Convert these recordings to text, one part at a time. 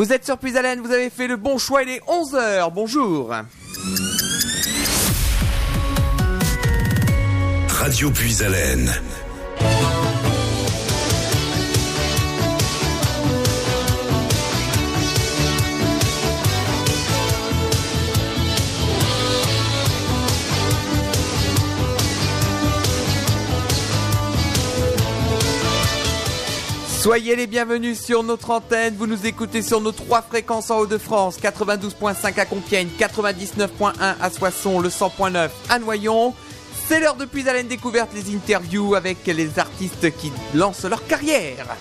Vous êtes sur Puisalène, vous avez fait le bon choix, il est 11h. Bonjour. Radio Puisalène. Soyez les bienvenus sur notre antenne. Vous nous écoutez sur nos trois fréquences en Hauts-de-France 92.5 à Compiègne, 99.1 à Soissons, le 100.9 à Noyon. C'est l'heure de Puis à découverte, les interviews avec les artistes qui lancent leur carrière.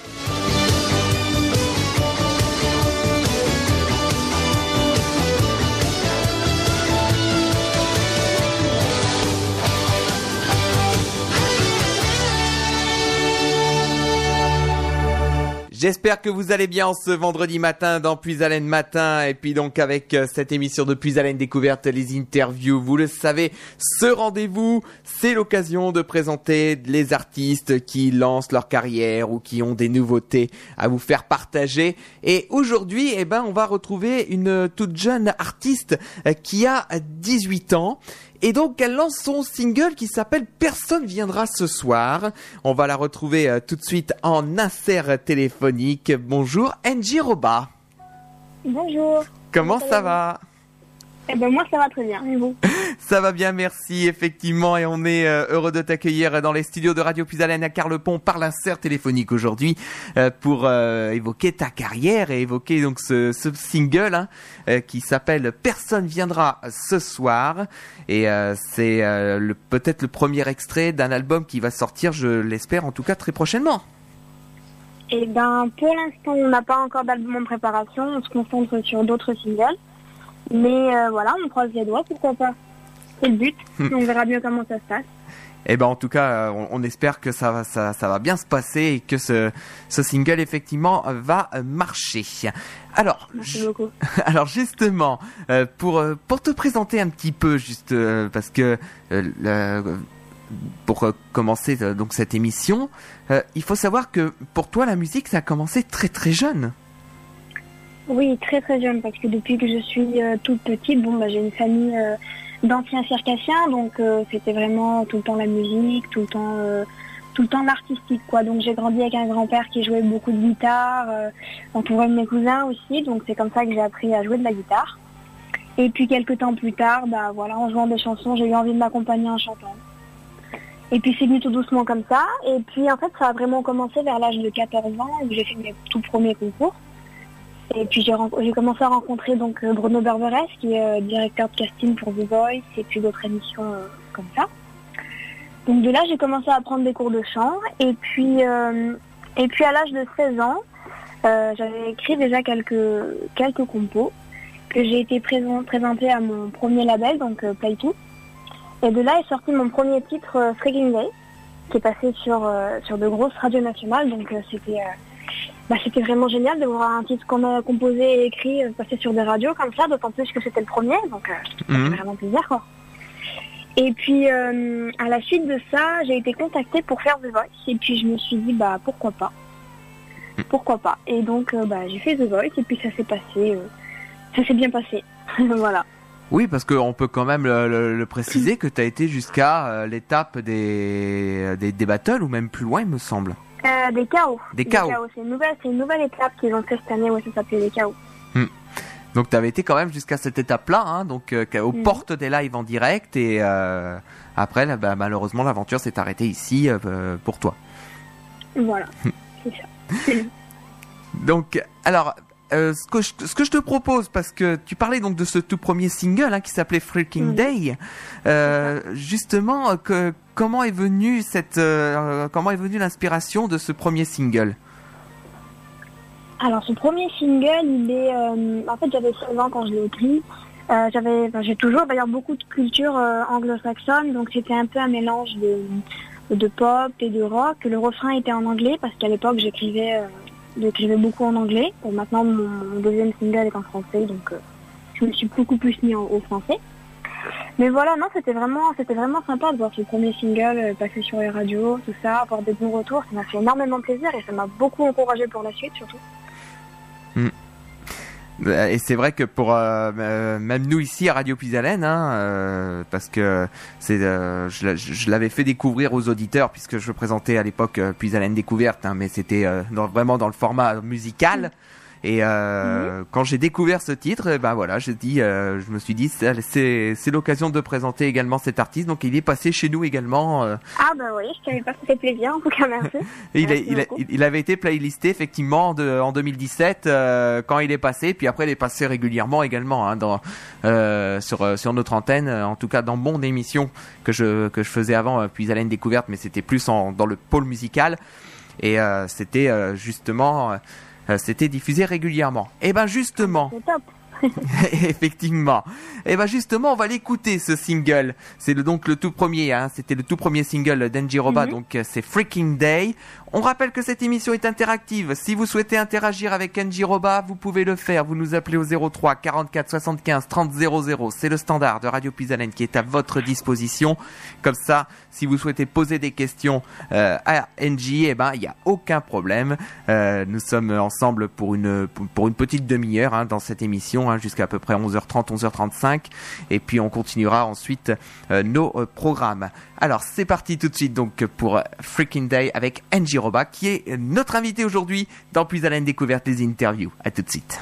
J'espère que vous allez bien ce vendredi matin dans Puis Matin et puis donc avec euh, cette émission de Puis Découverte, les interviews. Vous le savez, ce rendez-vous, c'est l'occasion de présenter les artistes qui lancent leur carrière ou qui ont des nouveautés à vous faire partager. Et aujourd'hui, eh ben, on va retrouver une toute jeune artiste euh, qui a 18 ans et donc elle lance son single qui s'appelle Personne viendra ce soir. On va la retrouver euh, tout de suite en insert téléphonique. Bonjour Angie Roba. Bonjour. Comment ça va? Eh ben moi ça va très bien, et vous Ça va bien, merci effectivement, et on est euh, heureux de t'accueillir dans les studios de Radio Puisalène à Carlepont par l'insert téléphonique aujourd'hui euh, pour euh, évoquer ta carrière et évoquer donc ce, ce single hein, qui s'appelle Personne viendra ce soir, et c'est le, peut-être le premier extrait d'un album qui va sortir, je l'espère en tout cas très prochainement. Eh ben pour l'instant on n'a pas encore d'album en préparation, on se concentre sur d'autres singles. Mais euh, voilà, on croise les doigts, pourquoi pas. C'est le but. Hmm. on verra bien comment ça se passe. Eh ben en tout cas, euh, on, espère que ça va, ça, ça, va bien se passer et que ce, ce single effectivement va marcher. Alors, alors justement, euh, pour pour te présenter un petit peu, juste parce que pour commencer donc cette émission, il faut savoir que pour toi la musique ça a commencé très très jeune. Oui, très très jeune, parce que depuis que je suis euh, toute petite, bon, bah, j'ai une famille euh, d'anciens circassiens, donc euh, c'était vraiment tout le temps la musique, tout le temps, tout le temps l'artistique, quoi. Donc j'ai grandi avec un grand-père qui jouait beaucoup de guitare, entouré de mes cousins aussi, donc c'est comme ça que j'ai appris à jouer de la guitare. Et puis quelques temps plus tard, bah voilà, en jouant des chansons, j'ai eu envie de m'accompagner en chantant. Et puis c'est venu tout doucement comme ça. Et puis en fait, ça a vraiment commencé vers l'âge de 14 ans où j'ai fait mes tout premiers concours. Et puis j'ai commencé à rencontrer donc euh, Bruno Berberes, qui est euh, directeur de casting pour The Voice et puis d'autres émissions euh, comme ça. Donc de là, j'ai commencé à prendre des cours de chant. Et puis, et puis à l'âge de 16 ans, j'avais écrit déjà quelques, quelques compos que j'ai été présent, à mon premier label, donc Play 2. Et de là est sorti mon premier titre, Freaking Day, qui est passé sur, sur de grosses radios nationales. Donc c'était bah, c'était vraiment génial de voir un titre qu'on a composé et écrit euh, passer sur des radios comme ça, d'autant plus que c'était le premier, donc euh, mhm. vraiment plaisir quoi. Et puis euh, à la suite de ça, j'ai été contactée pour faire The Voice et puis je me suis dit bah pourquoi pas, pourquoi pas? Et donc bah, j'ai fait The Voice et puis ça s'est passé, ça s'est bien passé, voilà. Oui, parce qu'on peut quand même le, préciser que tu as été jusqu'à l'étape des, des, des battles ou même plus loin, il me semble. Euh, des chaos. Des chaos. C'est une nouvelle, une nouvelle étape qu'ils ont fait cette année, où ça s'appelait des chaos. Hmm. Donc tu avais été quand même jusqu'à cette étape-là, hein, donc euh, aux mhm. portes des lives en direct, et euh, après, là, bah, malheureusement, l'aventure s'est arrêtée ici pour toi. Voilà, hmm. c'est ça. donc, alors, euh, ce, que je, ce, que je, te propose, parce que tu parlais donc de ce tout premier single hein, qui s'appelait Freaking Day, euh, justement, que, comment est venue cette, euh, comment est venue l'inspiration de ce premier single? Alors, ce premier single, il est, en fait, j'avais 16 ans quand je l'ai écrit. j'avais, j'ai toujours d'ailleurs beaucoup de culture anglo-saxonne, donc c'était un peu un mélange de, de pop et de rock. Le refrain était en anglais parce qu'à l'époque j'écrivais j'écrivais beaucoup en anglais. maintenant, mon, deuxième single est en français, donc euh, je me suis beaucoup plus mis au français. Mais voilà, non, c'était vraiment, c'était vraiment sympa de voir ce premier single euh, passer sur les radios, tout ça, avoir des bons retours. Ça m'a fait énormément plaisir et ça m'a beaucoup encouragé pour la suite, surtout. Hmm. Et c'est vrai que pour même nous ici à Radio Puisalène, hein, parce que c'est, je, l'avais fait découvrir aux auditeurs puisque je présentais à l'époque Puisalène découverte, hein, mais c'était vraiment dans le format musical. Et euh, quand j'ai découvert ce titre, ben voilà, j'ai dit, euh, je me suis dit, c'est c'est l'occasion de présenter également cet artiste. Donc il est passé chez nous également. Euh. Ah bah oui, je savais pas, ça fait plaisir. En tout cas, merci. il, il, il, avait été playlisté effectivement de, en 2017 euh, quand il est passé. Puis après, il est passé régulièrement également hein, dans euh, sur sur notre antenne. En tout cas, dans mon émission que je que je faisais avant, puis Alain découverte, mais c'était plus en, dans le pôle musical. Et c'était justement euh, c'était diffusé régulièrement. Et eh ben justement. Effectivement. Et eh ben justement, on va l'écouter ce single. C'est le, donc le tout premier, hein. c'était le tout premier single d'Angie Roba, mhm. donc euh, c'est Freaking Day. On rappelle que cette émission est interactive. Si vous souhaitez interagir avec Angie Roba, vous pouvez le faire. Vous nous appelez au 03 44 75 30 00. C'est le standard de Radio Pisalène qui est à votre disposition. Comme ça, si vous souhaitez poser des questions euh, à Angie, eh ben il n'y a aucun problème. Euh, nous sommes ensemble pour une petite demi-heure hein, dans cette émission hein, jusqu'à à peu près 11h30, 11h35, et puis on continuera ensuite euh, nos programmes. Alors c'est parti tout de suite donc pour Freaking Day avec Angie Roba qui est notre invité aujourd'hui dans Plus à la découverte des interviews. À tout de suite.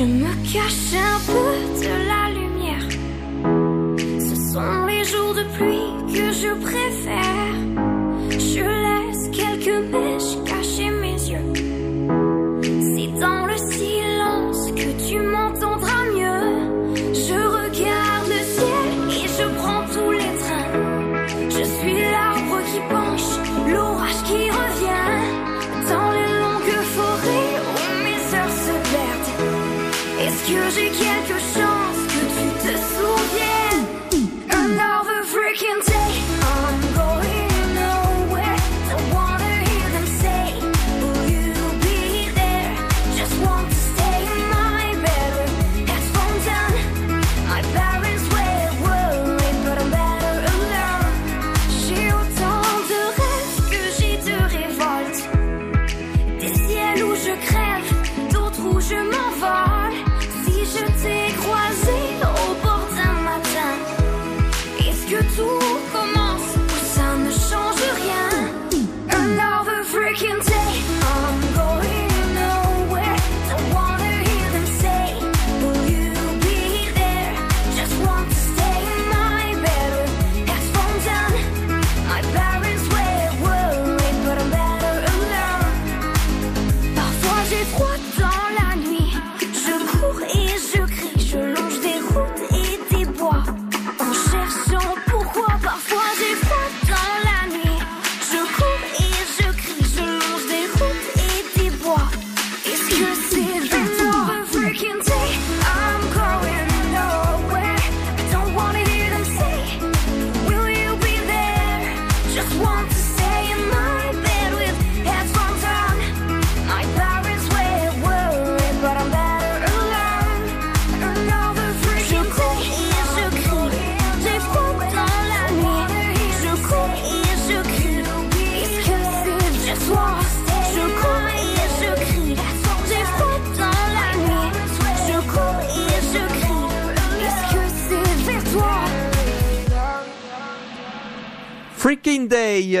Je me cache un peu de la lumière. Ce sont les jours de pluie que je préfère. Je laisse quelques mèches cacher mes yeux. dans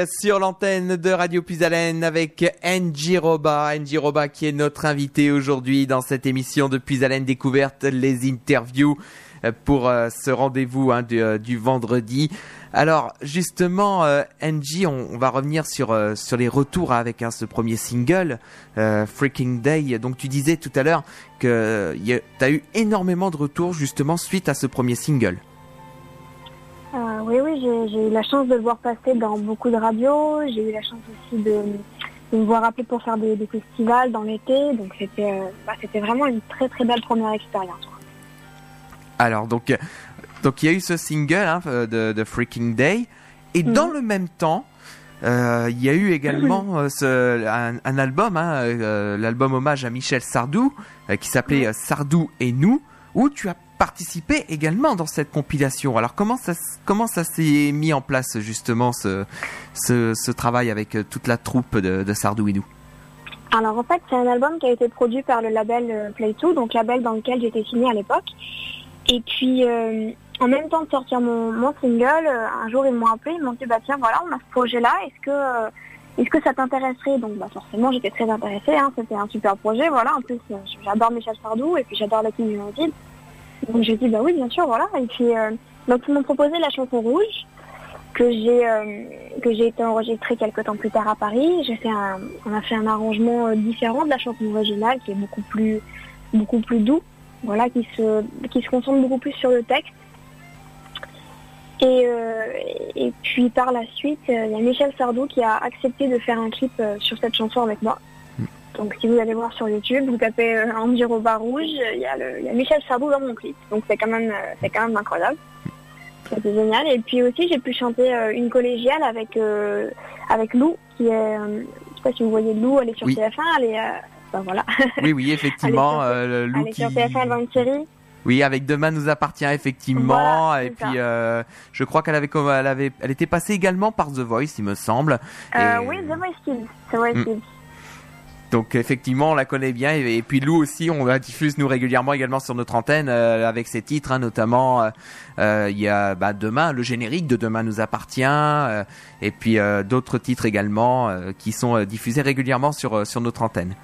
sur l'antenne de Radio Puisalène avec Angie Roba. Angie Roba qui est notre invité aujourd'hui dans cette émission de Puisalène Découverte, les interviews euh, pour euh, ce rendez-vous hein, euh, du, vendredi. Alors justement, Angie, on, va revenir sur sur les retours avec hein, ce premier single, Freaking Day. Donc tu disais tout à l'heure que tu as eu énormément de retours justement suite à ce premier single. Euh, oui, oui, j'ai eu la chance de le voir passer dans beaucoup de radios. J'ai eu la chance aussi de, me voir appeler pour faire des, festivals dans l'été. Donc c'était euh, bah, c'était vraiment une très très belle première expérience. Alors donc donc il y a eu ce single hein, de, Freaking Day et dans mhm. le même temps euh, il y a eu également ce, un, album, hein, l'album hommage à Michel Sardou, qui s'appelait Sardou et nous, où tu as participé également dans cette compilation. Alors comment ça, comment ça s'est mis en place justement ce, ce, travail avec euh, toute la troupe de, de Sardouinou Alors en fait c'est un album qui a été produit par le label Play2, donc label dans lequel j'étais signée à l'époque. Et puis en même temps de sortir mon, single, un jour ils m'ont appelé, ils m'ont dit bah tiens voilà on a ce projet là, est-ce que est-ce que ça t'intéresserait? Donc bah, forcément j'étais très intéressée, hein. c'était un super projet, voilà, en plus euh, j'adore Michel Sardou et puis j'adore la team United. Donc j'ai dit bah oui bien sûr voilà et puis euh, donc ils m'ont proposé la chanson rouge que j'ai euh, que j'ai été enregistrée quelques temps plus tard à Paris. J'ai fait on a fait un arrangement différent de la chanson originale qui est beaucoup plus beaucoup plus doux, voilà qui se qui se concentre beaucoup plus sur le texte et, euh, et puis par la suite, euh, il y a Michel Sardou qui a accepté de faire un clip euh, sur cette chanson avec moi. Donc si vous allez voir sur YouTube, vous tapez Andy Roba Rouge, il y, a le, il y a Michel Sardou dans mon clip. Donc c'est quand même c'est quand même incroyable. C'était génial. Et puis aussi j'ai pu chanter une collégiale avec avec Lou, qui est je sais pas si vous voyez Lou, elle est sur TF1, elle est ben voilà. Oui oui effectivement Lou elle est sur TF1, elle va une série. Oui, avec Demain nous appartient effectivement. et puis, euh, je crois qu'elle avait, elle avait, elle était passée également par The Voice, il me semble. Euh, oui, The Voice Kids. The Voice mm. Donc effectivement, on la connaît bien et, puis Lou aussi, on la diffuse nous régulièrement également sur notre antenne euh, avec ses titres, hein, notamment il y a bah, demain le générique de Demain nous appartient et puis d'autres titres également qui sont diffusés régulièrement sur sur notre antenne.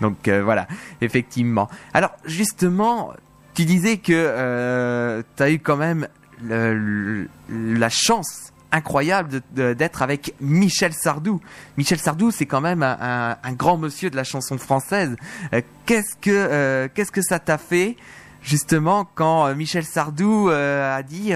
Donc euh, voilà, effectivement. Alors justement, tu disais que euh, tu as eu quand même la chance incroyable d'être avec Michel Sardou. Michel Sardou, c'est quand même un, grand monsieur de la chanson française. Euh, que qu'est-ce que ça t'a fait justement quand Michel Sardou a dit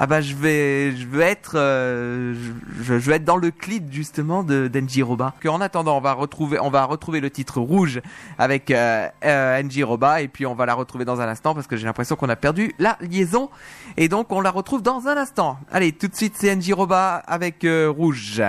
ah bah je vais je veux être euh, je, je, veux être dans le clip justement de d'Enji Roba. En attendant, on va retrouver on va retrouver le titre rouge avec euh, euh Roba et puis on va la retrouver dans un instant parce que j'ai l'impression qu'on a perdu la liaison et donc on la retrouve dans un instant. Allez, tout de suite c'est Enji Roba avec euh, rouge.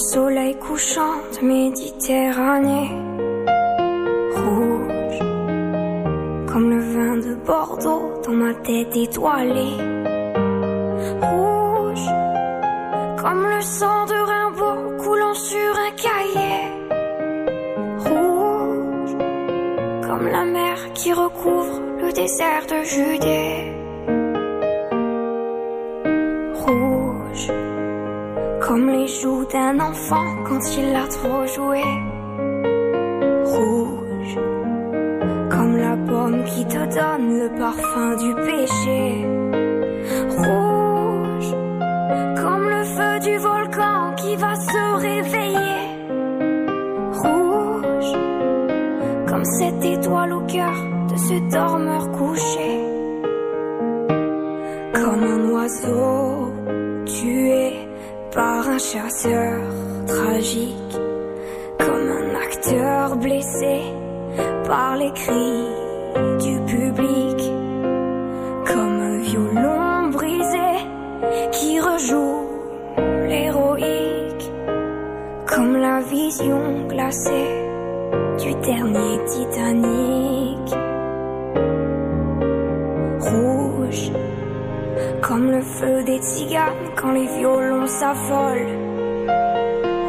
Soleil couchant de Méditerranée. Rouge, comme le vin de Bordeaux dans ma tête étoilée. Rouge, comme le sang de Rimbaud coulant sur un cahier. Rouge, comme la mer qui recouvre le désert de Judée. Comme les joues d'un enfant quand il a trop joué. Rouge. Comme la pomme qui te donne le parfum du péché. Rouge. Comme le feu du volcan qui va se réveiller. Rouge. Comme cette étoile au cœur de ce dormeur couché. Comme un oiseau un chasseur tragique, comme un acteur blessé par les cris du public, comme un violon brisé qui rejoue l'héroïque, comme la vision glacée du dernier Titanic. Comme le feu des tziganes quand les violons s'affolent.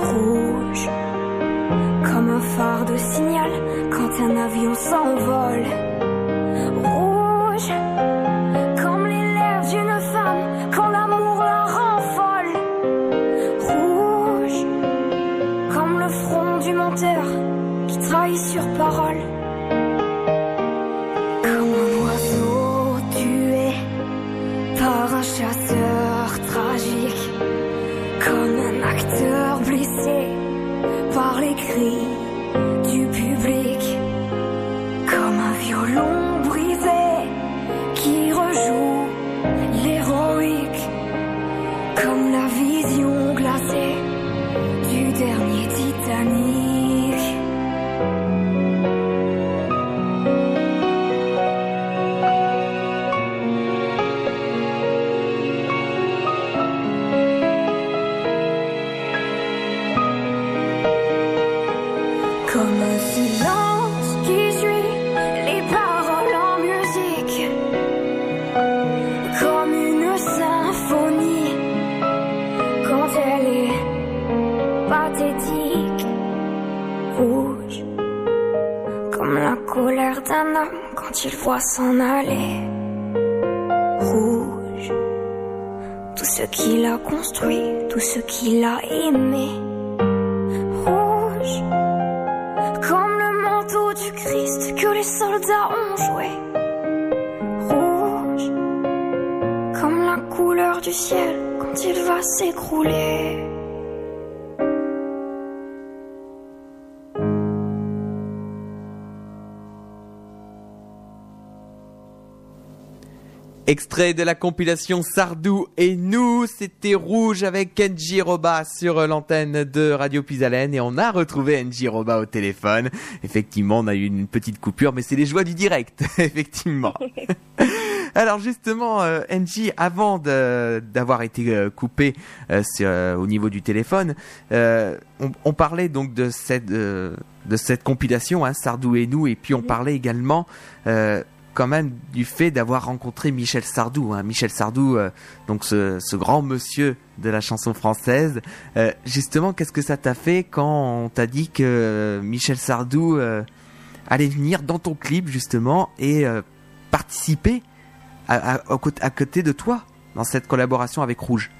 Rouge, comme un phare de signal quand un avion s'envole. Rouge, comme les lèvres d'une femme quand l'amour la rend. Rouge, comme le front du menteur qui trahit sur parole. Il voit s'en aller. Rouge, tout ce qu'il a construit, tout ce qu'il a aimé. Rouge, comme le manteau du Christ que les soldats ont joué. Rouge, comme la couleur du ciel quand il va s'écrouler. Extrait de la compilation Sardou et nous, c'était Rouge avec Kenji Roba sur l'antenne de Radio Pisalène et on a retrouvé Kenji Roba au téléphone. Effectivement, on a eu une petite coupure, mais c'est les joies du direct, effectivement. Alors justement, euh, NJ, avant d'avoir été euh, coupé euh, sur, euh, au niveau du téléphone, on, on, parlait donc de cette, de cette compilation, hein, Sardou et nous, et puis on parlait également quand même du fait d'avoir rencontré Michel Sardou. Hein. Michel Sardou, euh, donc ce, grand monsieur de la chanson française. Euh, justement, qu'est-ce que ça t'a fait quand on t'a dit que Michel Sardou euh, allait venir dans ton clip justement et participer à, côté de toi dans cette collaboration avec Rouge?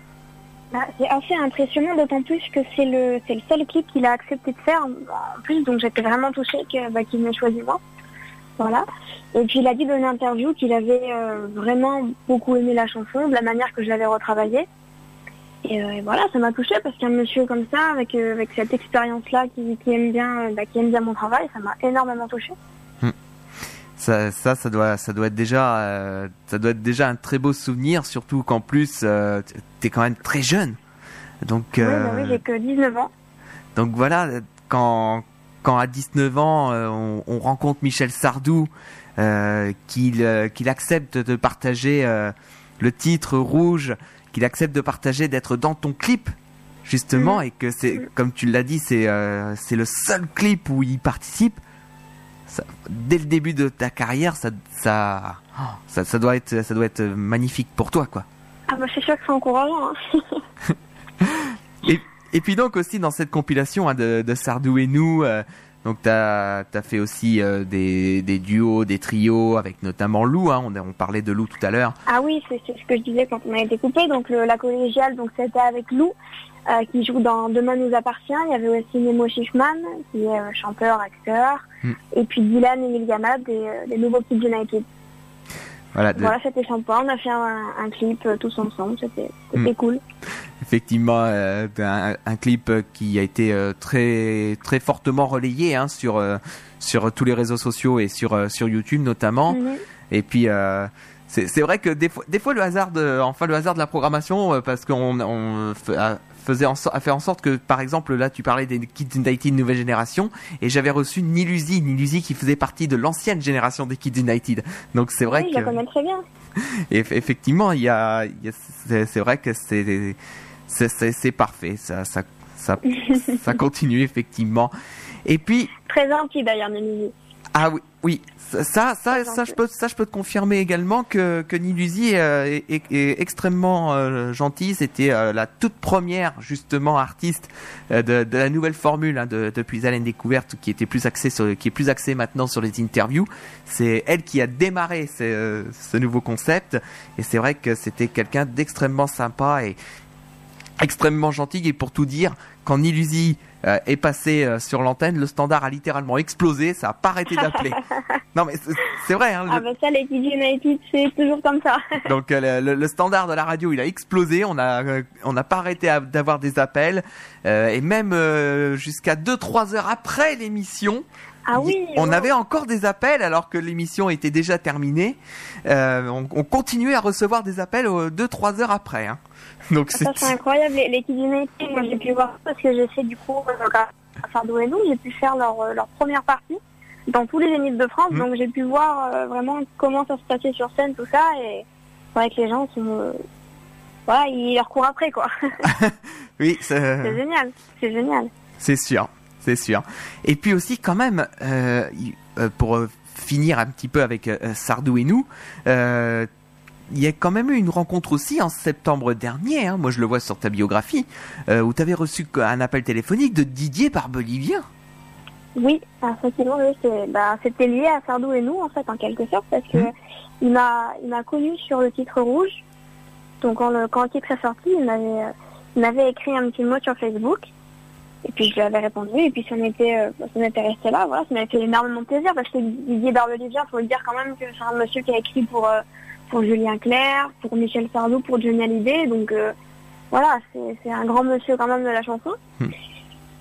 Bah, c'est assez impressionnant, d'autant plus que c'est le, seul clip qu'il a accepté de faire en plus, donc j'étais vraiment touchée bah, qu'il m'ait choisi moi. Et puis il a dit dans une interview qu'il avait euh, vraiment beaucoup aimé la chanson, de la manière que je l'avais retravaillée. Et, euh, et, voilà, ça m'a touchée parce qu'un monsieur comme ça, avec, euh, avec cette expérience-là, qui, qui, aime bien, bah, qui aime bien mon travail, ça m'a énormément touchée. Hum. Ça, ça, ça doit, ça doit être déjà, euh, ça doit être déjà un très beau souvenir, surtout qu'en plus, euh, tu es quand même très jeune. Donc, oui, bah oui j'ai que 19 ans. Donc voilà, quand, quand à 19 ans, euh, on, on, rencontre Michel Sardou, euh, qu'il euh, qu'il accepte de partager le titre rouge, qu'il accepte de partager d'être dans ton clip, justement, mmh. et que c'est, comme tu l'as dit, c'est euh, c'est le seul clip où il participe. Ça, dès le début de ta carrière, ça, ça, ça, ça, doit être, ça doit être magnifique pour toi, quoi. Ah bah c'est sûr que c'est encourageant. Hein. et, puis donc aussi dans cette compilation hein, de, de, Sardou et nous, euh, donc t'as as fait aussi euh, des, des, duos, des trios avec notamment Lou. Hein, on, on, parlait de Lou tout à l'heure. Ah oui, c'est ce que je disais quand on a été coupé. Donc le, la collégiale, donc c'était avec Lou euh, qui joue dans Demain nous appartient. Il y avait aussi Nemo Schiffman qui est chanteur, acteur, hmm. et puis Dylan et Miliana des, des nouveaux Kids United. Voilà, de... voilà c'était sympa. On a fait un, un clip euh, tous ensemble. C'était mmh. cool. Effectivement, euh, un, un, clip qui a été euh, très très fortement relayé hein, sur euh, sur tous les réseaux sociaux et sur euh, sur YouTube notamment. Mmh. Et puis c'est vrai que des fois, des fois le hasard de enfin le hasard de la programmation parce qu'on on, faisait en a fait en sorte que par exemple là tu parlais des Kids United nouvelle génération et j'avais reçu Nilusi Nilusi qui faisait partie de l'ancienne génération des Kids United donc c'est vrai oui, que je la connais très bien et effectivement il y a, il y a c'est vrai que c'est c'est parfait. Ça ça ça, ça continue effectivement. Et puis très gentil d'ailleurs Nilusi ah oui oui. Ça, ça, ça, je peux, ça, je peux te confirmer également que, que Nilusi euh, est, est, est, extrêmement euh, gentil. C'était euh, la toute première, justement, artiste euh, de, de, la nouvelle formule hein, de, de Puis Haleine Découverte, qui était plus axée sur, qui est plus axée maintenant sur les interviews. C'est elle qui a démarré ce, ce nouveau concept, et c'est vrai que c'était quelqu'un d'extrêmement sympa et extrêmement gentil. Et pour tout dire, quand Nilusi euh, est passé euh, sur l'antenne, le standard a littéralement explosé, ça a pas arrêté d'appeler. non mais c'est vrai. Hein, ah bah ça, les Kids United, c'est toujours comme ça. Donc euh, le, le, standard de la radio, il a explosé. On a euh, on n'a pas arrêté d'avoir des appels euh, et même jusqu'à 2-3 heures après l'émission. Ah oui, on avait encore des appels alors que l'émission était déjà terminée. on, on, continuait à recevoir des appels 2-3 heures après. Hein. Donc ça c'est incroyable. Les, les moi j'ai pu voir parce que j'ai fait du coup à Sardou et nous, j'ai pu faire leur, leur première partie dans tous les Zéniths de France, mmh. donc j'ai pu voir euh, vraiment comment ça se passait sur scène, tout ça, et c'est vrai que les gens sont, euh, voilà, ils leur courent après quoi. oui, c'est génial, c'est génial. C'est sûr, c'est sûr. Et puis aussi quand même, euh, pour finir un petit peu avec Sardou et nous il y a quand même eu une rencontre aussi en septembre dernier, hein, moi je le vois sur ta biographie, euh, où tu avais reçu un appel téléphonique de Didier Barbelivien. Oui, effectivement, bah, c'était lié à Sardou et nous, en fait, en quelque sorte, parce que Mhm. il m'a, il m'a connu sur le titre rouge. Donc, quand le, quand le titre est sorti, il m'avait, euh, il m'avait écrit un petit mot sur Facebook. Et puis, je lui avais répondu, et puis, ça m'était, euh, ça resté là, voilà, ça m'avait fait énormément plaisir, parce que Didier Barbelivien, faut le dire quand même que c'est un monsieur qui a écrit pour, euh, pour Julien Clerc, pour Michel Sardou, pour Johnny Hallyday, donc, euh, voilà, c'est, un grand monsieur quand même de la chanson.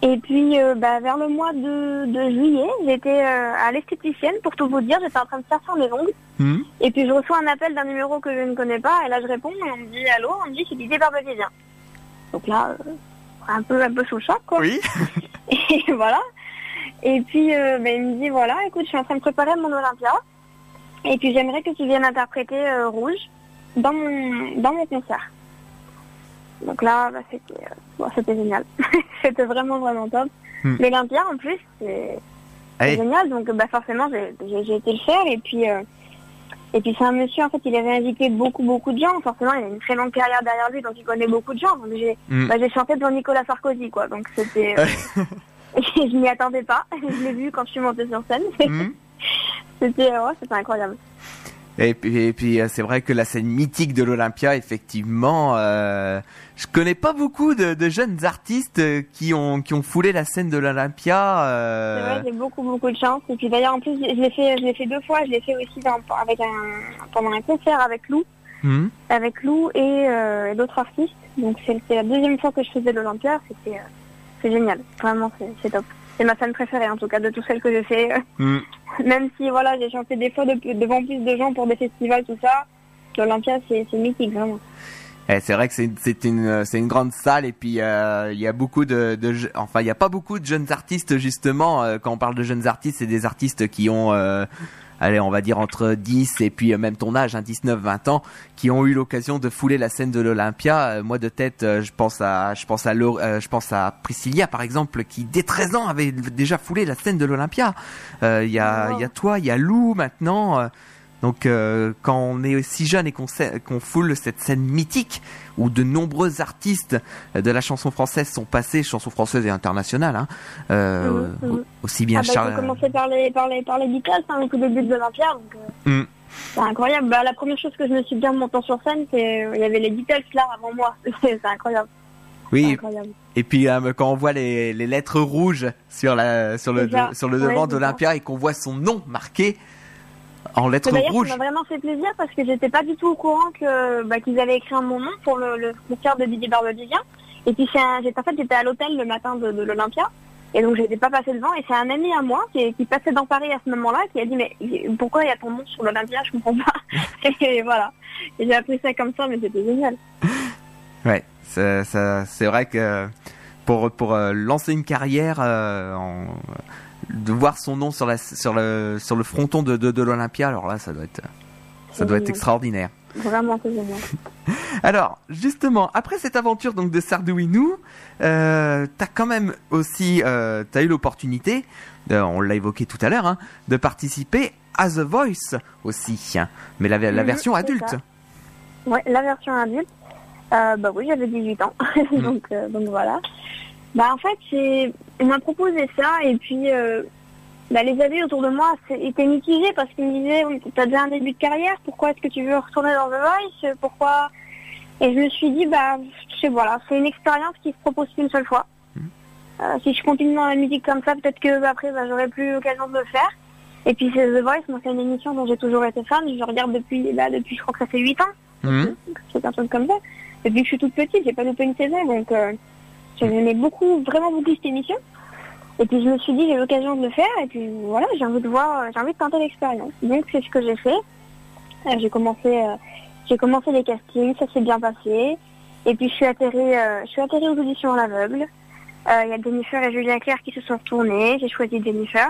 Et puis, bah, vers le mois de, de juillet, j'étais à l'esthéticienne, pour tout vous dire, j'étais en train de faire faire mes ongles. Hmm. Et puis, je reçois un appel d'un numéro que je ne connais pas, et là, je réponds, et on me dit, allô, on me dit, c'est Didier Barbelivien. Donc là, un peu, un peu sous le choc, quoi. Oui. Et voilà. Et puis, euh, bah, il me dit, voilà, écoute, je suis en train de préparer mon Olympia, et puis j'aimerais que tu viennes interpréter euh, Rouge dans mon, dans mon concert. Donc là, bah, c'était, euh, bon, c'était génial. c'était vraiment, vraiment top. Hmm. L'Olympia, en plus, c'est génial. Donc, bah, forcément, j'ai été le faire. Et puis, et puis c'est un monsieur, en fait, il avait invité beaucoup, beaucoup de gens. Forcément, il a une très longue carrière derrière lui, donc il connaît beaucoup de gens. Donc, j'ai Hmm. bah, j'ai chanté devant Nicolas Sarkozy, quoi. Donc, c'était... euh, je m'y attendais pas. Je l'ai vu quand je suis montée sur scène. C'était ouais, c'était incroyable. Et puis, et puis euh, c'est vrai que la scène mythique de l'Olympia, effectivement, euh, je connais pas beaucoup de, de jeunes artistes euh, qui ont qui ont foulé la scène de l'Olympia. C'est euh, vrai, j'ai beaucoup, beaucoup de chance. Et puis d'ailleurs, en plus, je l'ai fait, je l'ai fait deux fois. Je l'ai fait aussi dans- avec un, pendant un concert avec Lou, hmm. avec Lou et, euh, et d'autres artistes. Donc c'est c'est la deuxième fois que je faisais l'Olympia. C'était, euh, c'est génial. Vraiment, c'est c'est top. C'est ma scène préférée, en tout cas, de toutes celles que j'ai fait. Hmm. Même si, voilà, j'ai chanté des fois de- devant plus de gens pour des festivals, tout ça. L'Olympia, c'est mythique, vraiment. Eh, c'est vrai que c'est c'est une c'est une grande salle et puis euh, il y a beaucoup de, enfin il y a pas beaucoup de jeunes artistes justement euh, quand on parle de jeunes artistes c'est des artistes qui ont euh, allez on va dire entre 10 et puis euh, même ton âge hein, 19 20 ans qui ont eu l'occasion de fouler la scène de l'Olympia. Euh, moi de tête euh, je pense à je pense à euh, je pense à Priscilla par exemple qui dès 13 ans avait déjà foulé la scène de l'Olympia. Euh, il y a Wow. il y a toi il y a Lou maintenant euh, donc euh, quand on est aussi jeune et qu'on sait- qu'on foule cette scène mythique où de nombreux artistes de la chanson française sont passés, chanson française et internationale, hein, euh, Mhm, mhm. aussi bien Ah bah, Charles. commencer par les, par les, par les Beatles, hein, tout début de. Donc, euh, Mm. C'est incroyable. Bah, la première chose que je me suis dit en montant sur scène, c'est euh, il y avait les Beatles là avant moi. c'est incroyable. Oui, et puis euh, quand on voit les, les lettres rouges sur la sur le sur le devant d'Olympia et qu'on voit son nom marqué en lettres rouges. ça m'a vraiment fait plaisir parce que j'étais pas du tout au courant que bah, qu'ils avaient écrit mon nom pour le, le concert de Didier Barbelivien. Et puis un- en fait j'étais à l'hôtel le matin de, de l'Olympia. Et donc j'étais pas passé devant. Et c'est un ami à moi qui, qui passait dans Paris à ce moment-là qui a dit mais pourquoi il y a ton nom sur l'Olympia? Je comprends pas. Et voilà. Et j'ai appris ça comme ça mais c'était génial. Ouais, c'est vrai que pour pour euh, lancer une carrière, euh, en- de voir son nom sur la sur le sur le fronton de de, de l'Olympia, alors là ça doit être ça doit être extraordinaire. vraiment c'est génial Alors, justement, après cette aventure donc de Sardouinou, euh, t'as quand même aussi, euh, t'as eu l'opportunité, euh, on l'a évoqué tout à l'heure, hein, de participer à The Voice aussi, hein, mais la, la Mhm, version adulte. Ouais, la version adulte, euh, bah oui, j'avais 18 ans, Mm. donc, donc voilà. Bah en fait, c'est, on m'a proposé ça et puis euh, bah, les avis autour de moi étaient mitigés parce qu'ils me disaient, Oui, t'as déjà un début de carrière, pourquoi est-ce que tu veux retourner dans The Voice, pourquoi? Et je me suis dit, bah, c'est voilà, c'est une expérience qui se propose qu'une seule fois. Euh, si je continue dans la musique comme ça, peut-être que bah, après, bah, j'aurai plus l'occasion de le faire. Et puis c'est The Voice, moi c'est une émission dont j'ai toujours été fan, je regarde depuis, là, depuis je crois que ça fait 8 ans Mhm. c'est un truc comme ça. Depuis que je suis toute petite, j'ai pas loupé une saison, donc euh, j'aimais beaucoup, vraiment beaucoup cette émission. Et puis je me suis dit, j'ai l'occasion de le faire, et puis voilà, j'ai envie de voir, j'ai envie de tenter l'expérience. Donc c'est ce que j'ai fait. Euh, j'ai commencé, euh, j'ai commencé les castings, ça s'est bien passé. Et puis je suis atterrie, euh, je suis aux auditions à l'aveugle. Il y a Jennifer et Julien Clerc qui se sont retournés, j'ai choisi Jennifer.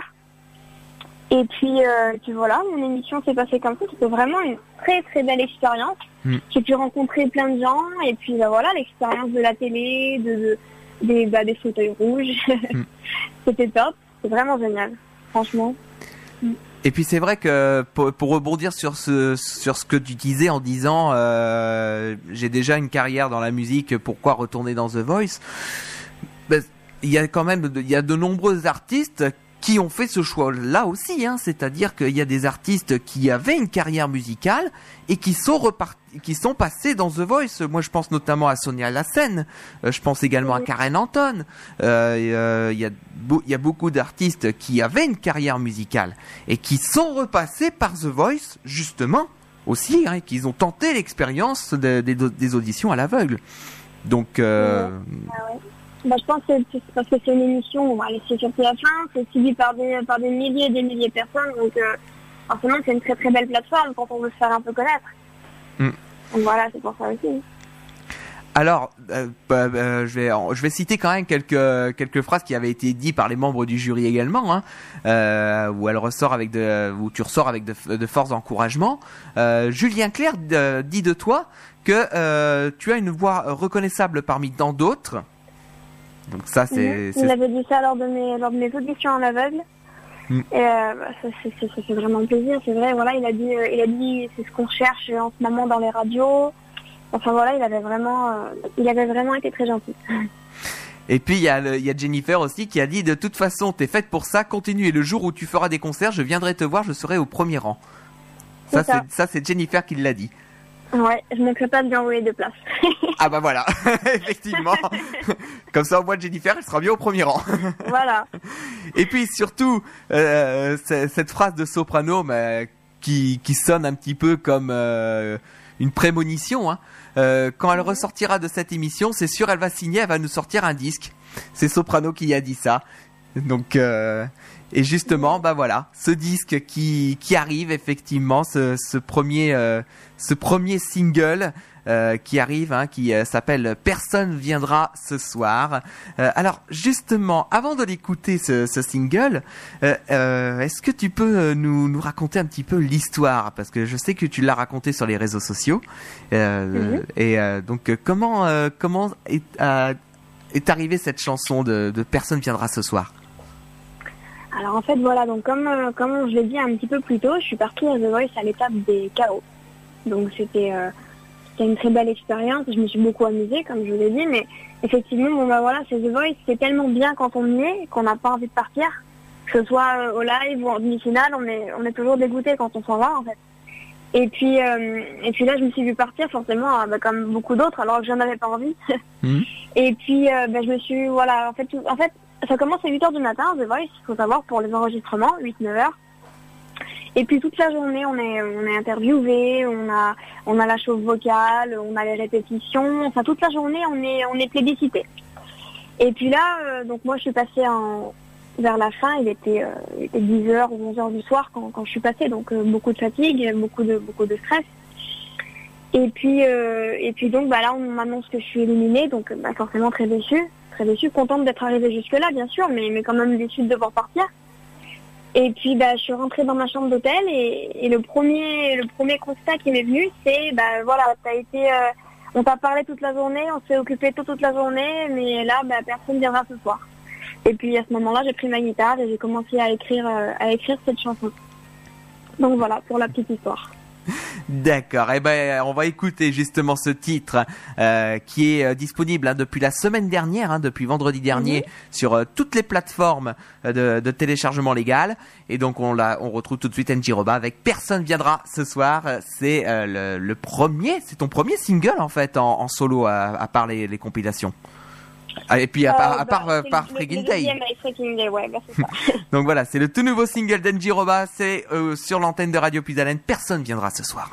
Et puis, euh, puis voilà, mon émission s'est passée comme ça. C'était vraiment une très très belle expérience. Mm. J'ai pu rencontrer plein de gens et puis bah, voilà l'expérience de la télé, de, de- des, bah, des fauteuils rouges. Mm. C'était top. C'est vraiment génial, franchement. Et puis c'est vrai que pour, pour rebondir sur ce sur ce que tu disais en disant euh, j'ai déjà une carrière dans la musique, pourquoi retourner dans The Voice? Ben, Il y a quand même il y a de nombreux artistes qui ont fait ce choix-là aussi. Hein. C'est-à-dire qu'il y a des artistes qui avaient une carrière musicale et qui sont repartis, qui sont passés dans The Voice. Moi, je pense notamment à Sonia Lassen. Euh, je pense également à Karen Anton. Euh, il y, a, y a beaucoup d'artistes qui avaient une carrière musicale et qui sont repassés par The Voice justement aussi, hein, qu'ils ont tenté l'expérience des auditions à l'aveugle. Donc, euh... ah ouais. Bah, je pense que c'est parce que c'est une émission, bon, c'est sur TF1, c'est suivi par des, par des milliers et des milliers de personnes, donc euh, forcément c'est une très très belle plateforme quand on veut se faire un peu connaître. Mm. Donc voilà, c'est pour ça aussi. Alors, euh, bah, bah, je, vais, je vais citer quand même quelques, quelques phrases qui avaient été dites par les membres du jury également, hein, euh, où elle ressort avec de, où tu ressors avec de, de forts encouragements. Euh, Julien Clerc dit de toi que euh, tu as une voix reconnaissable parmi tant d'autres. Donc ça, c'est. Il avait dit ça lors de mes, lors de mes auditions en aveugle. Mm. Et euh, bah, ça, ça, fait vraiment plaisir, c'est vrai. Voilà, il a dit, il a dit, c'est ce qu'on cherche en ce moment dans les radios. Enfin voilà, il avait vraiment, euh, il avait vraiment été très gentil. Et puis il y, a y a Jennifer aussi qui a dit de toute façon t'es faite pour ça, continue et le jour où tu feras des concerts, je viendrai te voir, je serai au premier rang. Ça c'est Jennifer qui l'a dit. Ouais, je manquerai pas de lui envoyer de place. ah bah voilà, effectivement. Comme ça, au moins Jennifer, elle sera bien au premier rang. voilà. Et puis surtout, euh, cette phrase de soprano mais, qui, qui sonne un petit peu comme euh, une prémonition. Hein. Euh, quand elle ressortira de cette émission, c'est sûr, elle va signer, elle va nous sortir un disque. C'est Soprano qui a dit ça. Donc, euh, et justement, bah voilà, ce disque qui, qui arrive effectivement, ce, ce premier, euh, ce premier single euh, qui arrive, hein, qui euh, s'appelle Personne viendra ce soir. Euh, alors justement, avant de l'écouter ce, ce, single, est-ce que tu peux nous, nous raconter un petit peu l'histoire? Parce que je sais que tu l'as raconté sur les réseaux sociaux. Mhm. Et donc comment comment est, est arrivée cette chanson de, de Personne viendra ce soir? Alors en fait voilà, donc comme, comme je l'ai dit un petit peu plus tôt, je suis partie à The Voice à l'étape des chaos. Donc c'était c'était une très belle expérience. Je me suis beaucoup amusée, comme je vous l'ai dit, mais effectivement, bon bah voilà, c'est The Voice, c'est tellement bien quand on y est qu'on n'a pas envie de partir. Que ce soit euh, au live ou en demi-finale, on est, on est toujours dégoûté quand on s'en va en fait. Et puis, euh, et puis là, je me suis vue partir forcément, euh, bah, comme beaucoup d'autres, alors que j'en avais pas envie. Mmh. Et puis, bah, je me suis, voilà, en fait, en fait, ça commence à 8h du matin, The Voice, il faut savoir, pour les enregistrements, 8-9 h et puis toute la journée, on est, on est interviewé, on a, on a la chauffe vocale, on a les répétitions. Enfin, toute la journée, on est, on est plébiscité. Et puis là, euh, donc moi, je suis passée vers la fin. Il était, euh, était 10h ou 11h du soir quand, quand je suis passée. Donc euh, beaucoup de fatigue, beaucoup de, beaucoup de stress. Et puis, et puis donc, bah là, on m'annonce que je suis éliminée. Donc, bah, forcément très déçue, très déçue, contente d'être arrivée jusque là, bien sûr, mais, mais quand même déçue de devoir partir. Et puis bah, je suis rentrée dans ma chambre d'hôtel et, le premier le premier constat qui m'est venu, c'est bah voilà, t'as été euh, on t'a parlé toute la journée, on s'est occupé tout, toute la journée, mais là bah, personne viendra ce soir. Et puis à ce moment-là, j'ai pris ma guitare et j'ai commencé à écrire euh, à écrire cette chanson. Donc voilà pour la petite histoire. D'accord. Eh ben, on va écouter justement ce titre euh, qui est euh, disponible hein, depuis la semaine dernière, hein, depuis vendredi dernier, mhm. sur euh, toutes les plateformes de, téléchargement légal. Et donc on la, on retrouve tout de suite Njiroba avec Personne viendra ce soir. C'est le, premier, c'est ton premier single en fait en, solo à, part les compilations. Ah, et puis à part, à part, euh, par Day. Donc voilà, c'est le tout nouveau single d'Enji Roba, c'est euh, sur l'antenne de Radio Puisalène. Personne viendra ce soir.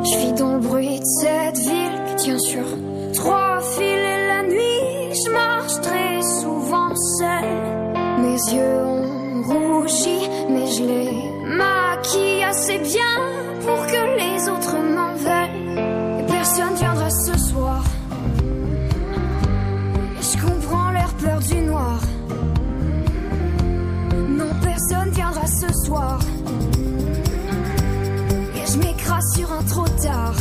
Je vis dans le bruit de cette ville qui tient sur trois fils et la nuit, je marche très souvent seule. Mes yeux ont rougi, mais je les maquille assez bien pour que les autres m'en veulent. Et personne viendra ce soir. Et je comprends leur peur du noir. Non, personne viendra ce soir. Et je m'écrase sur un trop tard.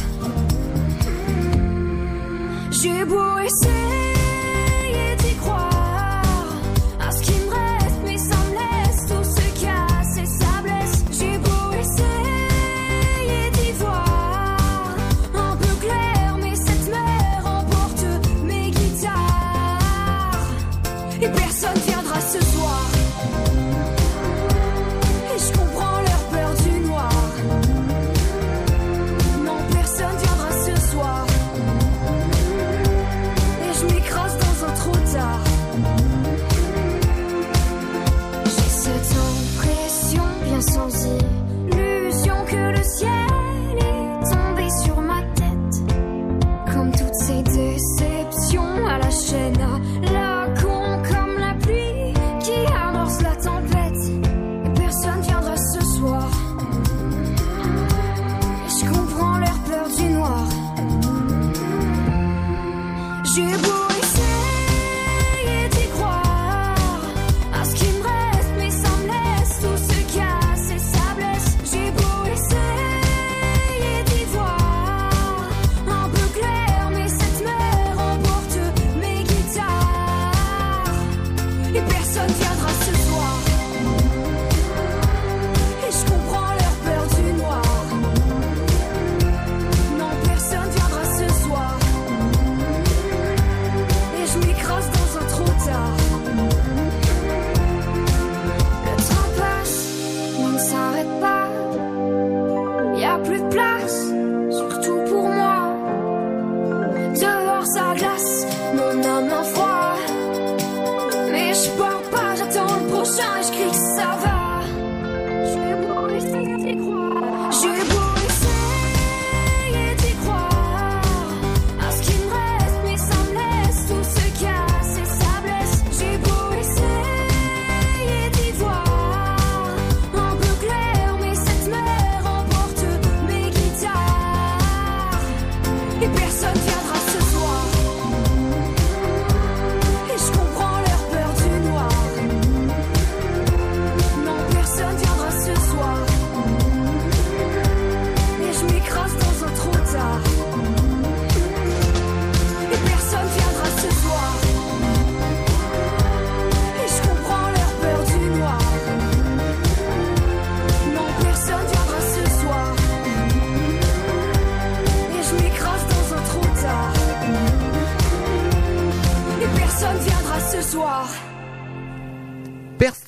J'ai beau essayer.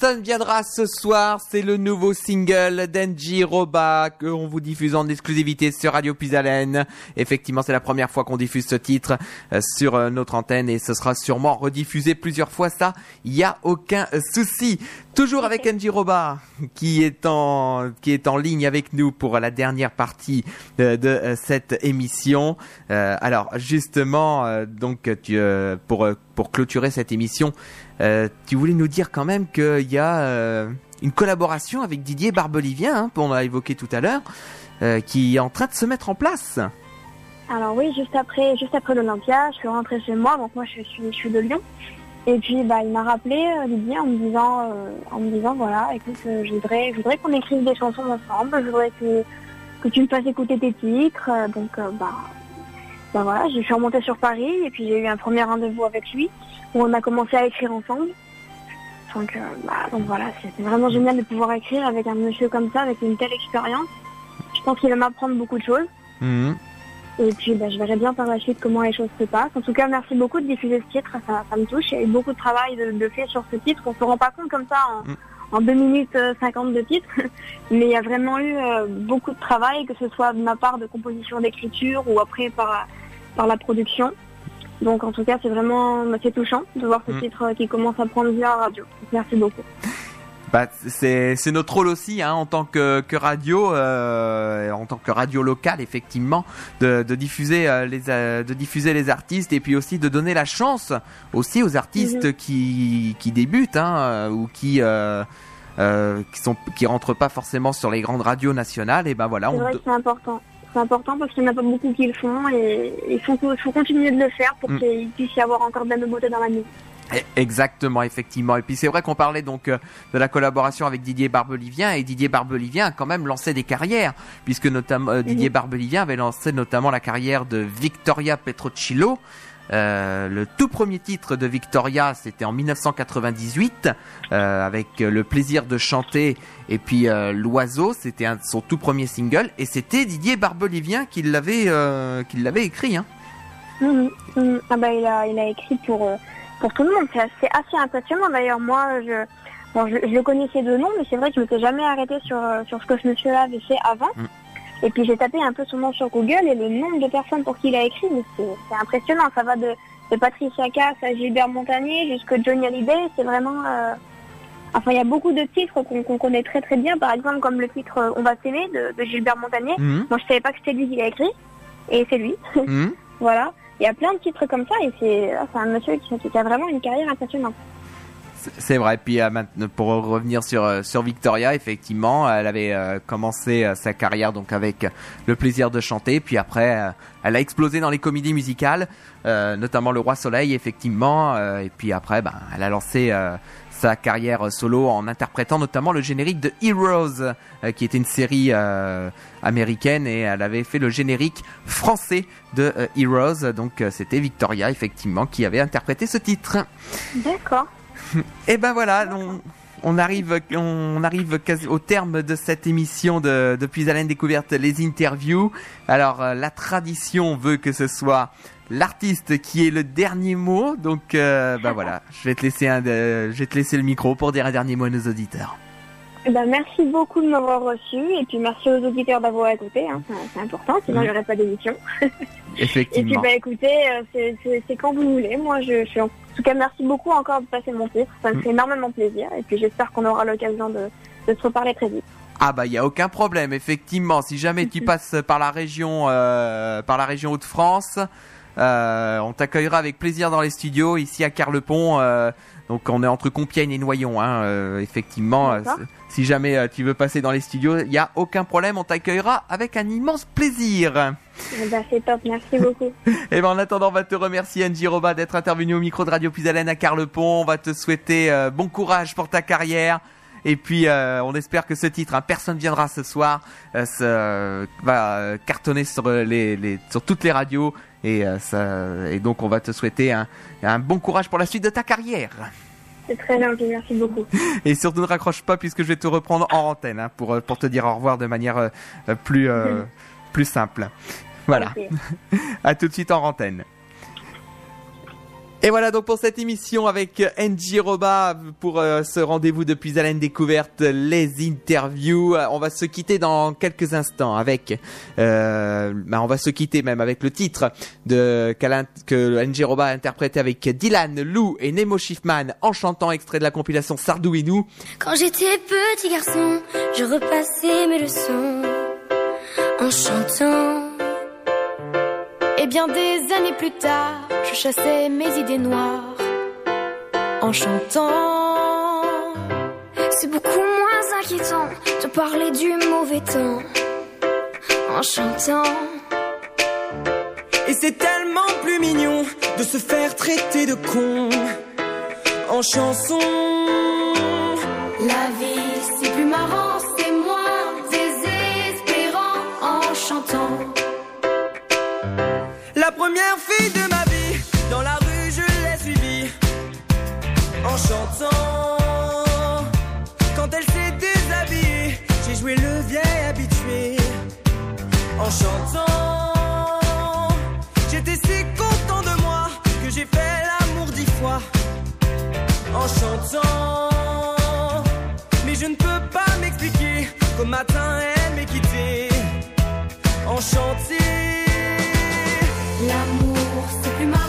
Personne viendra ce soir, c'est le nouveau single d'Enji Roba qu'on vous diffuse en exclusivité sur Radio Puisalène. Effectivement, c'est la première fois qu'on diffuse ce titre euh, sur euh, notre antenne et ce sera sûrement rediffusé plusieurs fois, ça, il y a aucun souci. Toujours avec Enji Roba qui est en qui est en ligne avec nous pour la dernière partie de, de cette émission. Euh, alors justement, donc tu, pour pour clôturer cette émission, euh, tu voulais nous dire quand même qu'il y a euh, une collaboration avec Didier Barbelivien, hein, qu'on a évoqué tout à l'heure, euh, qui est en train de se mettre en place. Alors oui, juste après, juste après l'Olympia, je suis rentrée chez moi, donc moi je suis, de Lyon. Et puis bah, il m'a rappelé Didier en me disant, en me disant voilà, écoute, je voudrais, voudrais qu'on écrive des chansons ensemble, je voudrais que, que tu me fasses écouter tes titres. donc bah, bah voilà, je suis remontée sur Paris et puis j'ai eu un premier rendez-vous avec lui où on a commencé à écrire ensemble. Donc, euh, bah, donc voilà, c'est vraiment génial de pouvoir écrire avec un monsieur comme ça, avec une telle expérience. Je pense qu'il va m'apprendre beaucoup de choses. Mhm. Et puis bah, je verrai bien par la suite comment les choses se passent. En tout cas, merci beaucoup de diffuser ce titre, ça, ça me touche. Il y a eu beaucoup de travail de, fait sur ce titre. On se rend pas compte comme ça en, 2 mm. minutes 50 de titre. Mais il y a vraiment eu euh, beaucoup de travail, que ce soit de ma part de composition d'écriture ou après par, par la production. Donc en tout cas, c'est vraiment assez touchant de voir ce mm. titre qui commence à prendre bien à radio. Merci beaucoup. Bah, c'est notre rôle aussi hein, en tant que, que radio, euh, en tant que radio locale effectivement, de, de diffuser euh, les euh, de diffuser les artistes et puis aussi de donner la chance aussi aux artistes mhm. qui qui débutent hein, ou qui euh, qui sont qui rentrent pas forcément sur les grandes radios nationales et ben voilà. C'est vrai que c'est important c'est important parce qu'il n'y en a pas beaucoup qui le font et il faut, faut continuer de le faire pour mm. qu'il puisse y avoir encore de la nouveauté dans la musique. Eh, exactement, effectivement. Et puis c'est vrai qu'on parlait donc euh, de la collaboration avec Didier Barbelivien et Didier Barbelivien a quand même lancé des carrières puisque notamment euh, Didier mhm. Barbelivien avait lancé notamment la carrière de Victoria Petrocillo euh, le tout premier titre de Victoria, c'était en 1998, euh, avec Le plaisir de chanter et puis euh, L'oiseau, c'était son tout premier single, et c'était Didier Barbelivien qui l'avait qui l'avait écrit. Hein. Mhm, mhm. Ah bah, il, a, il a écrit pour, pour tout le monde, c'est assez, assez, impressionnant d'ailleurs. Moi, je, bon, je, connaissais de nom, mais c'est vrai que je m'étais jamais arrêté sur, sur ce que ce monsieur-là avait fait avant. Mm. Et puis j'ai tapé un peu son nom sur Google et le nombre de personnes pour qui il a écrit, c'est impressionnant. Ça va de, de Patricia Cass à Gilbert Montagnier jusqu'à Johnny Hallyday. C'est vraiment... Euh, enfin, il y a beaucoup de titres qu'on connaît très très bien. Par exemple, comme le titre euh, On va s'aimer de, Gilbert Montagnier. Mhm. Moi, je savais pas que c'était lui qui l'a écrit. Et c'est lui. Mhm. voilà. Il y a plein de titres comme ça et c'est ah, un monsieur qui a vraiment une carrière impressionnante. C'est vrai. Puis euh, pour revenir sur euh, sur Victoria, effectivement, elle avait euh, commencé sa carrière donc avec le plaisir de chanter. Puis après, elle a explosé dans les comédies musicales, notamment Le Roi Soleil, effectivement. et puis après, ben, elle a lancé sa carrière solo en interprétant notamment le générique de Heroes, qui était une série américaine, et elle avait fait le générique français de Heroes. Donc c'était Victoria, effectivement, qui avait interprété ce titre. D'accord. Et ben voilà, on, arrive, quasi au terme de cette émission de Depuis Alain Découverte, les interviews. Alors euh, la tradition veut que ce soit l'artiste qui ait le dernier mot. Donc euh, ben voilà, je vais un, je vais te laisser le micro pour dire un dernier mot à nos auditeurs. Eh ben, merci beaucoup de m'avoir reçu et puis merci aux auditeurs d'avoir écouté. Hein. C'est important, sinon il n'y aurait pas d'émission. Effectivement. et puis bah, écoutez, euh, c'est quand vous voulez. Moi, je, suis en tout cas merci beaucoup encore de passer mon titre. Ça me mm. fait énormément plaisir et puis j'espère qu'on aura l'occasion de, se reparler très vite. Ah bah il y a aucun problème effectivement si jamais tu passes par la région euh, par la région Hauts-de-France euh, on t'accueillera avec plaisir dans les studios ici à Carlepont donc on est entre Compiègne et Noyon hein, effectivement si jamais euh, tu veux passer dans les studios, il n'y a aucun problème, on t'accueillera avec un immense plaisir. Eh ben, c'est top, merci beaucoup. et eh ben, en attendant, on va te remercier Angie Roba d'être intervenu au micro de Radio Puisalène à Carlepont. On va te souhaiter euh, bon courage pour ta carrière. Et puis euh, on espère que ce titre, hein, personne viendra ce soir, va cartonner sur les, sur toutes les radios et, ça, et donc on va te souhaiter un bon courage pour la suite de ta carrière. C'est très gentil, merci beaucoup. Et surtout ne raccroche pas puisque je vais te reprendre en antenne hein, pour, euh, pour te dire au revoir de manière euh, euh, plus, simple. Voilà. à tout de suite en antenne. Et voilà donc pour cette émission avec Angie Roba pour euh, ce rendez-vous depuis Alain Découverte, les interviews. Euh, on va se quitter dans quelques instants avec, euh, bah on va se quitter même avec le titre de que Angie Roba a interprété avec Dylan, Lou et Nemo Schiffman en chantant extrait de la compilation Sardouinou. Quand j'étais petit garçon, je repassais mes leçons en chantant. Et bien des années plus tard, je chassais mes idées noires en chantant. C'est beaucoup moins inquiétant de parler du mauvais temps en chantant. Et c'est tellement plus mignon de se faire traiter de con en chanson. La vie, c'est plus marrant, première fille de ma vie, dans la rue je l'ai suivie en chantant. Quand elle s'est déshabillée, j'ai joué le vieil habitué en chantant. J'étais si content de moi que j'ai fait l'amour dix fois en chantant. Mais je ne peux pas m'expliquer qu'au matin elle m'ait quitté en chantier. L'amour, c'est plus marrant,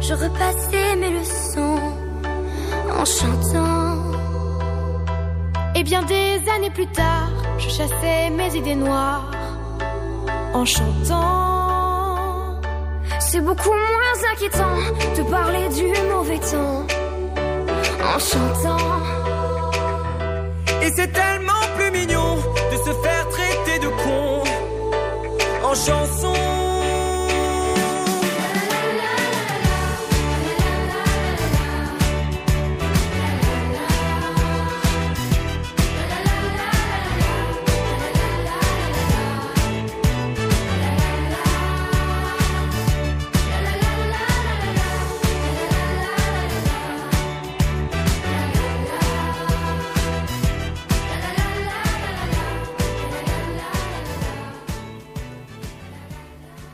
je repassais mes leçons en chantant. Et bien des années plus tard, je chassais mes idées noires en chantant. C'est beaucoup moins inquiétant de parler du mauvais temps en chantant. Et c'est tellement plus mignon de se faire traiter de con en chanson.